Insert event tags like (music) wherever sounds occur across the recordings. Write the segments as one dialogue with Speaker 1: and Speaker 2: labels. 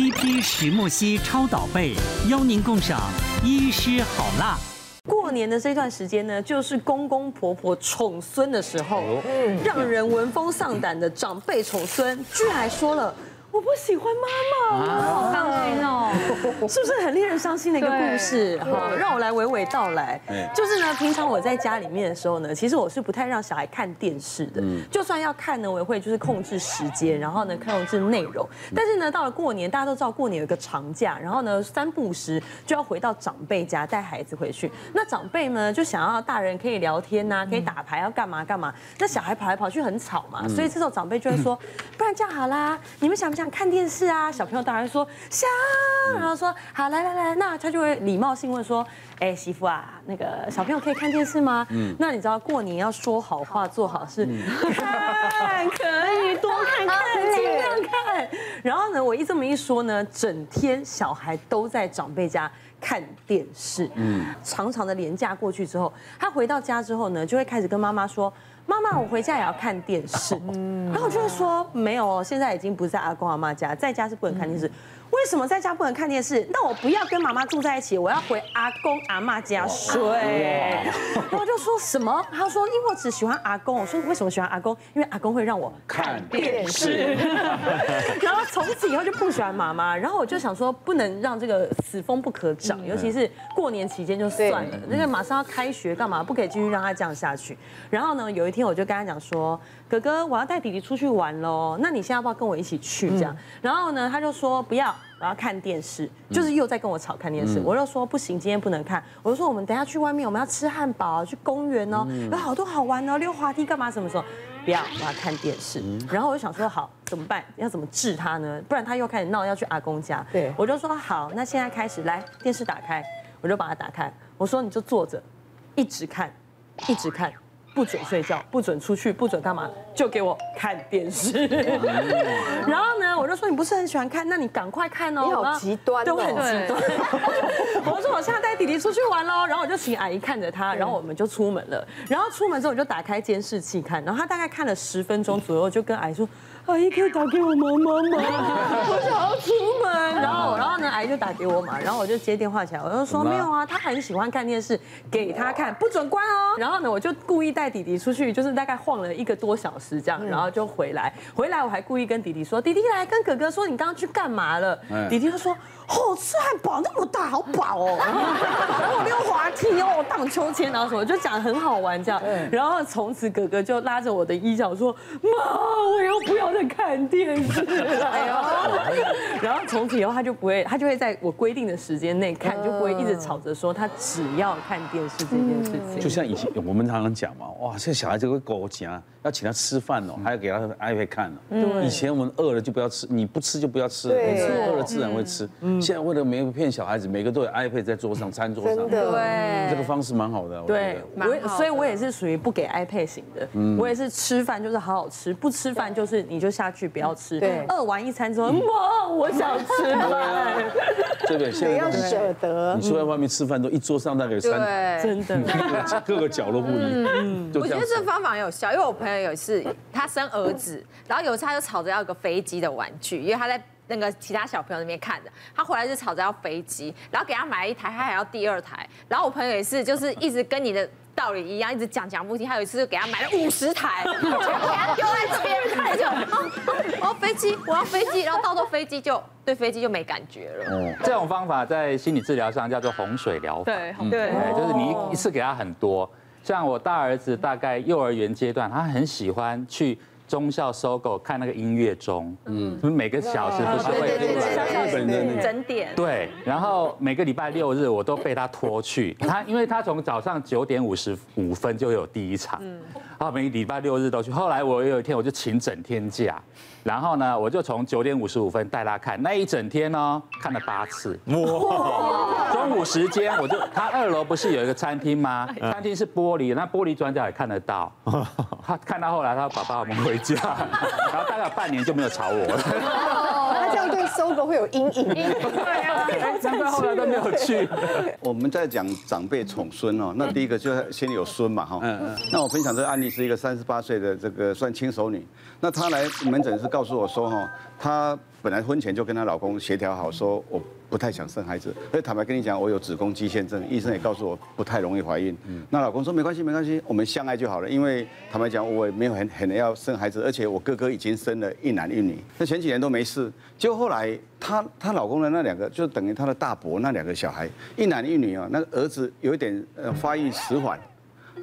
Speaker 1: CP 石墨烯超导被，邀您共赏医师好辣。
Speaker 2: 过年的这段时间呢，就是公公婆婆宠孙的时候，让人闻风丧胆的长辈宠孙，居然还说了。我不喜欢妈妈，好伤心哦，(laughs) 是不是很令人伤心的一个故事？好，让我来娓娓道来。就是呢，平常我在家里面的时候呢，其实我是不太让小孩看电视的。就算要看呢，我也会就是控制时间，然后呢控制内容。但是呢，到了过年，大家都知道过年有一个长假，然后呢三不时就要回到长辈家带孩子回去。那长辈呢就想要大人可以聊天呐，可以打牌，要干嘛干嘛。那小孩跑来跑去很吵嘛，所以这时候长辈就会说，(laughs) 不然这样好啦，你们想不想？想看电视啊，小朋友当然说想，然后说好，来来来，那他就会礼貌性问说，哎，媳妇啊，那个小朋友可以看电视吗？嗯，那你知道过年要说好话，做好事，(laughs) 看可以多看看，尽量看。然后呢，我一这么一说呢，整天小孩都在长辈家看电视，嗯，长长的连假过去之后，他回到家之后呢，就会开始跟妈妈说。妈妈，我回家也要看电视。嗯然后我就会说，没有哦，现在已经不是在阿公阿妈家，在家是不能看电视。为什么在家不能看电视？那我不要跟妈妈住在一起，我要回阿公阿妈家睡。然后我就说什么？他说，因为我只喜欢阿公。我说为什么喜欢阿公？因为阿公会让我看电视。(laughs) 然后从此以后就不喜欢妈妈。然后我就想说，不能让这个此风不可长，尤其是过年期间就算了，那个马上要开学干嘛？不可以继续让他这样下去。然后呢，有一天我就跟他讲说，哥哥，我要带弟弟出去玩喽，那你现在要不要跟我一起去？这样。然后呢，他就说不要。我要看电视，就是又在跟我吵看电视。我就说不行，今天不能看。我就说我们等下去外面，我们要吃汉堡，去公园哦，有好多好玩哦，溜滑梯干嘛？什么时候？不要，我要看电视。然后我就想说好，怎么办？要怎么治他呢？不然他又开始闹，要去阿公家。对，我就说好，那现在开始来，电视打开，我就把它打开。我说你就坐着，一直看，一直看。不准睡觉，不准出去，不准干嘛，就给我看电视。然后呢，我就说你不是很喜欢看，那你赶快看哦。你好极端，都很极端。(laughs) 我说我现在带弟弟出去玩喽，然后我就请阿姨看着他，然后我们就出门了。然后出门之后我就打开监视器看，然后他大概看了十分钟左右，就跟阿姨说。阿姨可以打给我妈妈吗？(laughs) 我想要出门，然后然后呢，阿姨就打给我嘛，然后我就接电话起来，我就说没有啊，他很喜欢看电视，给他看，不准关哦。然后呢，我就故意带弟弟出去，就是大概晃了一个多小时这样，然后就回来。回来我还故意跟弟弟说，弟弟来跟哥哥说，你刚刚去干嘛了？弟弟就说。哦，吃汉堡那么大，好饱哦！(laughs) 然后我溜滑梯哦，荡秋千，然后什么，就讲得很好玩这样。然后从此哥哥就拉着我的衣角说：“妈，我又不要再看电视了。”哎呦！(laughs) 然后从此以后他就不会，他就会在我规定的时间内看，就不会一直吵着说他只要看电视这件事情。就像以前我们常常讲嘛，哇，这小孩子会狗讲，要请他吃饭哦，还要给他 iPad 看呢。以前我们饿了就不要吃，你不吃就不要吃，饿了自然会吃。现在为了没有骗小孩子，每个都有 iPad 在桌上，餐桌上。对，这个方式蛮好的。对，我所以，我也是属于不给 iPad 型的。我也是吃饭就是好好吃，不吃饭就是你就下去不要吃。对，饿完一餐之后，妈，我想吃饭。(laughs) 对不对？现在要舍得。你出在外面吃饭都一桌上大概有三，(laughs) 真的，各个角落不一。嗯，我觉得这方法很有效，因为我朋友有一次他生儿子，然后有一次他就吵着要一个飞机的玩具，因为他在。那个其他小朋友那边看着，他回来就吵着要飞机，然后给他买了一台，他还要第二台。然后我朋友也是，就是一直跟你的道理一样，一直讲讲不听。他有一次就给他买了 (laughs) 五十台，就给他丢在这边，他就哦，我要飞机，我要飞机，然后到时候飞机就对飞机就没感觉了。嗯，这种方法在心理治疗上叫做洪水疗法。对，对，就是你一次给他很多。像我大儿子大概幼儿园阶段，他很喜欢去。中校搜狗看那个音乐钟，嗯，每个小时不是会日本的整点，对，然后每个礼拜六日我都被他拖去，他因为他从早上九点五十五分就有第一场，嗯，啊每个礼拜六日都去，后来我有一天我就请整天假。然后呢，我就从九点五十五分带他看那一整天呢，看了八次。哇！(laughs) 中午时间我就他二楼不是有一个餐厅吗？餐厅是玻璃，那玻璃转角也看得到。(laughs) 他看到后来，他说爸爸我们回家，(laughs) 然后大概半年就没有吵我了。他这样对
Speaker 3: 收狗会有阴影。
Speaker 4: 对啊，难怪后来都没有去。
Speaker 5: 我们在讲长辈宠孙哦，那第一个就是先有孙嘛哈。嗯嗯。那我分享这个案例是一个三十八岁的这个算轻熟女，那她来门诊是告诉我说哈，她本来婚前就跟她老公协调好说我。不太想生孩子，所以坦白跟你讲，我有子宫肌腺症，医生也告诉我不太容易怀孕。那老公说没关系，没关系，我们相爱就好了。因为坦白讲，我也没有很很要生孩子，而且我哥哥已经生了一男一女，那前几年都没事。结果后来她她老公的那两个，就等于她的大伯那两个小孩，一男一女啊，那个儿子有一点呃发育迟缓，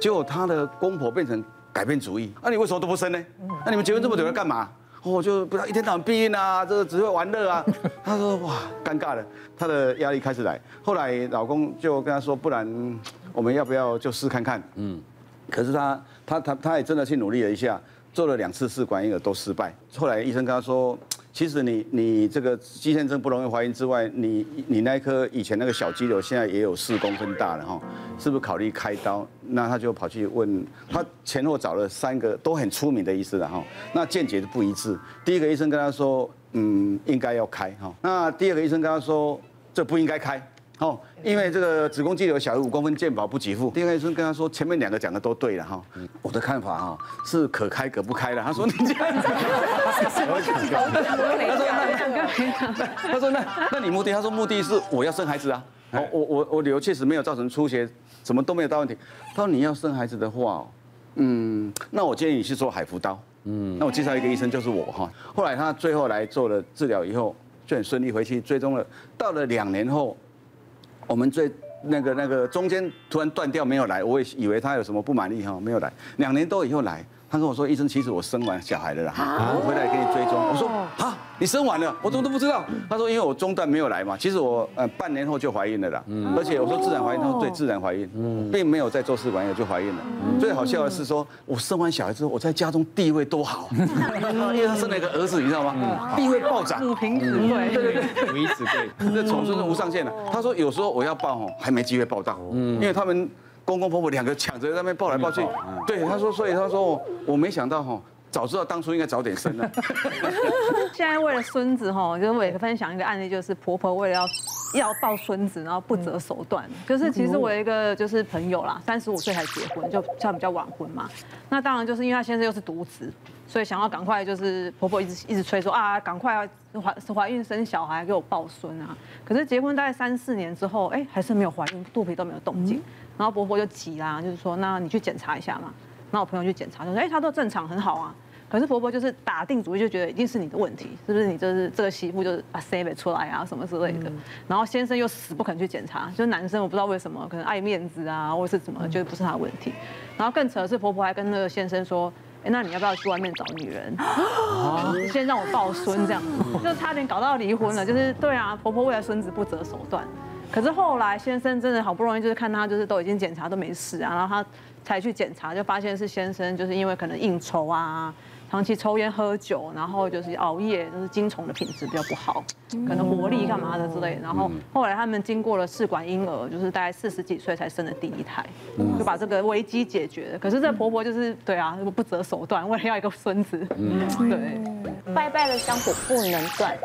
Speaker 5: 结果她的公婆变成改变主意，那你为什么都不生呢？那你们结婚这么久要干嘛？我就不知道一天到晚避孕啊，这个只会玩乐啊。(laughs) 他说哇，尴尬了，他的压力开始来。后来老公就跟他说，不然我们要不要就试看看？嗯。可是他他他他也真的去努力了一下，做了两次试管婴儿都失败。后来医生跟他说。其实你你这个肌腺症不容易怀孕之外，你你那颗以前那个小肌瘤现在也有四公分大了哈，是不是考虑开刀？那他就跑去问他前后找了三个都很出名的医师了哈，那见解不一致。第一个医生跟他说，嗯，应该要开哈。那第二个医生跟他说，这不应该开。哦，因为这个子宫肌瘤小于五公分，健保不给付。第二个医生跟他说，前面两个讲的都对了哈。我的看法哈是可开可不开的。他说你这样子，(laughs) 他说那那你目的？他说目的是我要生孩子啊。我我我我瘤确实没有造成出血，什么都没有大问题。他说你要生孩子的话，嗯，那我建议你去做海扶刀。嗯，那我介绍一个医生就是我哈。后来他最后来做了治疗以后，就很顺利回去追踪了。到了两年后。我们最那个那个中间突然断掉没有来，我也以为他有什么不满意哈，没有来。两年多以后来，他跟我说：“医生，其实我生完小孩了啦，我回来给你追踪。”我说：“啊。”你生完了，我怎么都不知道。他说，因为我中断没有来嘛，其实我呃半年后就怀孕了啦。而且我说自然怀孕，他说对，自然怀孕，并没有在做试管婴儿就怀孕了。最好笑的是说，我生完小孩之后，我在家中地位多好，(laughs) 因为他生了一个儿子，你知道吗？地位暴涨，
Speaker 4: 母凭子贵，
Speaker 5: 对对对，
Speaker 4: 母以子贵，
Speaker 5: 这宠孙是无上限的。他说有时候我要抱哦，还没机会抱到，因为他们公公婆婆两个抢着在那边抱来抱去。对，他说，所以他说我没想到哈。早知道当初应该早点生了。(laughs)
Speaker 4: 现在为了孙子哈，就是我也分享一个案例，就是婆婆为了要要抱孙子，然后不择手段。就是其实我有一个就是朋友啦，三十五岁才结婚，就算比较晚婚嘛。那当然就是因为他先生又是独子，所以想要赶快就是婆婆一直一直催说啊，赶快要怀怀孕生小孩给我抱孙啊。可是结婚大概三四年之后，哎，还是没有怀孕，肚皮都没有动静。然后婆婆就急啦，就是说那你去检查一下嘛。那我朋友去检查，就说：“哎，他都正常，很好啊。”可是婆婆就是打定主意，就觉得一定是你的问题，是不是？你就是这个媳妇就是把塞没出来啊，什么之类的。然后先生又死不肯去检查，就是男生我不知道为什么，可能爱面子啊，或是怎么，觉得不是他的问题。然后更扯的是，婆婆还跟那个先生说：“哎，那你要不要去外面找女人？(gasps) 先让我抱孙这样，就差点搞到离婚了。就是对啊，婆婆为了孙子不择手段。可是后来先生真的好不容易就是看他就是都已经检查都没事啊，然后他。才去检查，就发现是先生，就是因为可能应酬啊，长期抽烟喝酒，然后就是熬夜，就是精虫的品质比较不好，可能活力干嘛的之类。然后后来他们经过了试管婴儿，就是大概四十几岁才生的第一胎，就把这个危机解决了。可是这婆婆就是对啊，不择手段，为了要一个孙子，对，
Speaker 6: 拜拜的香火不能断。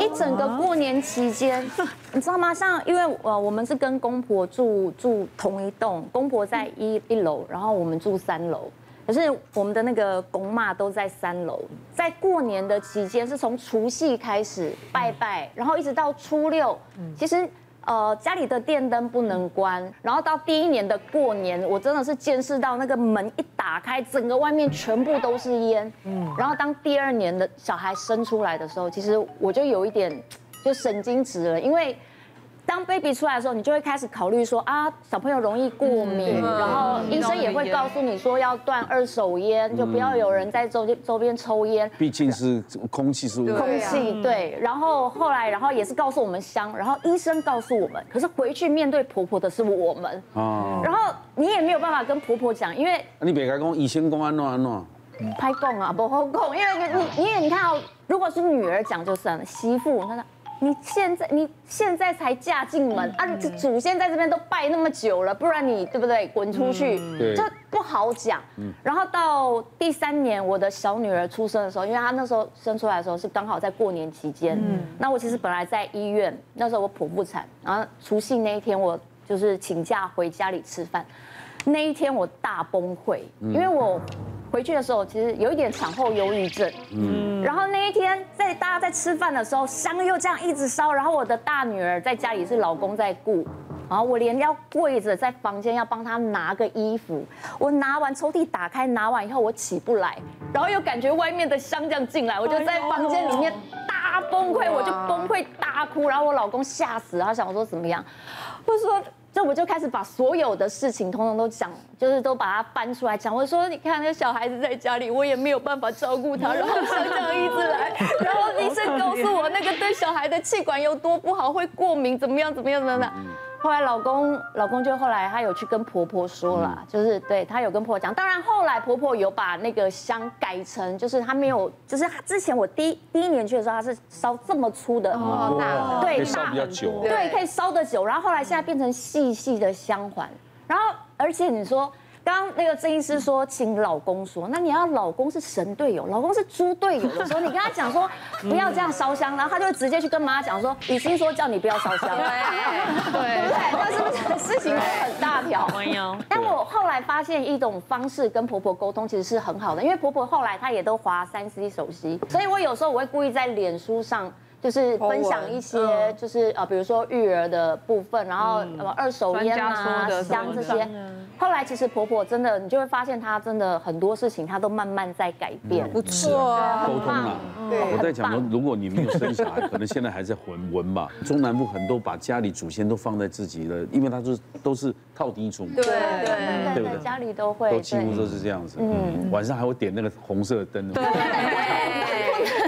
Speaker 6: 一整个过年期间，(laughs) 你知道吗？像因为呃，我们是跟公婆住住同一栋，公婆在一一楼，然后我们住三楼。可是我们的那个公妈都在三楼。在过年的期间，是从除夕开始拜拜，然后一直到初六。其实。呃，家里的电灯不能关，然后到第一年的过年，我真的是见识到那个门一打开，整个外面全部都是烟。嗯，然后当第二年的小孩生出来的时候，其实我就有一点就神经质了，因为。当 baby 出来的时候，你就会开始考虑说啊，小朋友容易过敏，然后医生也会告诉你说要断二手烟，就不要有人在周周边抽烟。
Speaker 7: 毕竟是空气是
Speaker 6: 空气对。然后后来，然后也是告诉我们香，然后医生告诉我们，可是回去面对婆婆的是我们。哦。然后你也没有办法跟婆婆讲，因为
Speaker 7: 你别该讲医生讲安怎安怎。
Speaker 6: 拍供啊，不好供，因为你你也你看哦，如果是女儿讲就算了，媳妇她说。你现在你现在才嫁进门啊，你祖先在这边都拜那么久了，不然你对不对？滚出去，这不好讲。然后到第三年，我的小女儿出生的时候，因为她那时候生出来的时候是刚好在过年期间，那我其实本来在医院，那时候我剖腹产，然后除夕那一天我就是请假回家里吃饭，那一天我大崩溃，因为我。回去的时候，其实有一点产后忧郁症。嗯，然后那一天在大家在吃饭的时候，香又这样一直烧，然后我的大女儿在家里是老公在顾，然后我连要跪着在房间要帮她拿个衣服，我拿完抽屉打开拿完以后我起不来，然后又感觉外面的香这样进来，我就在房间里面大崩溃，我就崩溃大哭，然后我老公吓死，他想说怎么样，我说。那我就开始把所有的事情通通都讲，就是都把它搬出来讲。我说，你看那个小孩子在家里，我也没有办法照顾他，然后香这样一直来，然后医生告诉我那个对小孩的气管有多不好，会过敏，怎么样怎么样怎么样。后来老公，老公就后来他有去跟婆婆说了，就是对他有跟婆婆讲。当然后来婆婆有把那个香改成，就是他没有，就是他之前我第一第一年去的时候，他是烧这么粗的，
Speaker 7: 哦，那，
Speaker 6: 对，
Speaker 7: 烧比较久，
Speaker 6: 对，可以烧的久。然后后来现在变成细细的香环，然后而且你说。刚刚那个郑医师说，请老公说，那你要老公是神队友，老公是猪队友的时候，你跟他讲说 (laughs) 不要这样烧香，然后他就会直接去跟妈讲说，雨欣说叫你不要烧香，对对对，那是不是事情很大条？但我后来发现一种方式跟婆婆沟通其实是很好的，因为婆婆后来她也都滑三 C 手机，所以我有时候我会故意在脸书上。就是分享一些，就是呃，比如说育儿的部分，然后什么二手烟啊、香这些。后来其实婆婆真的，你就会发现她真的很多事情，她都慢慢在改变。
Speaker 2: 不错，沟
Speaker 7: 通啊。我在讲说，如果你没有生小孩，可能现在还在混文吧。(laughs) 中南部很多把家里祖先都放在自己的，因为他是都是靠低处。
Speaker 6: 对对对对，家里都会，
Speaker 7: 都几乎都是这样子。嗯，晚上还会点那个红色的灯。对。(laughs)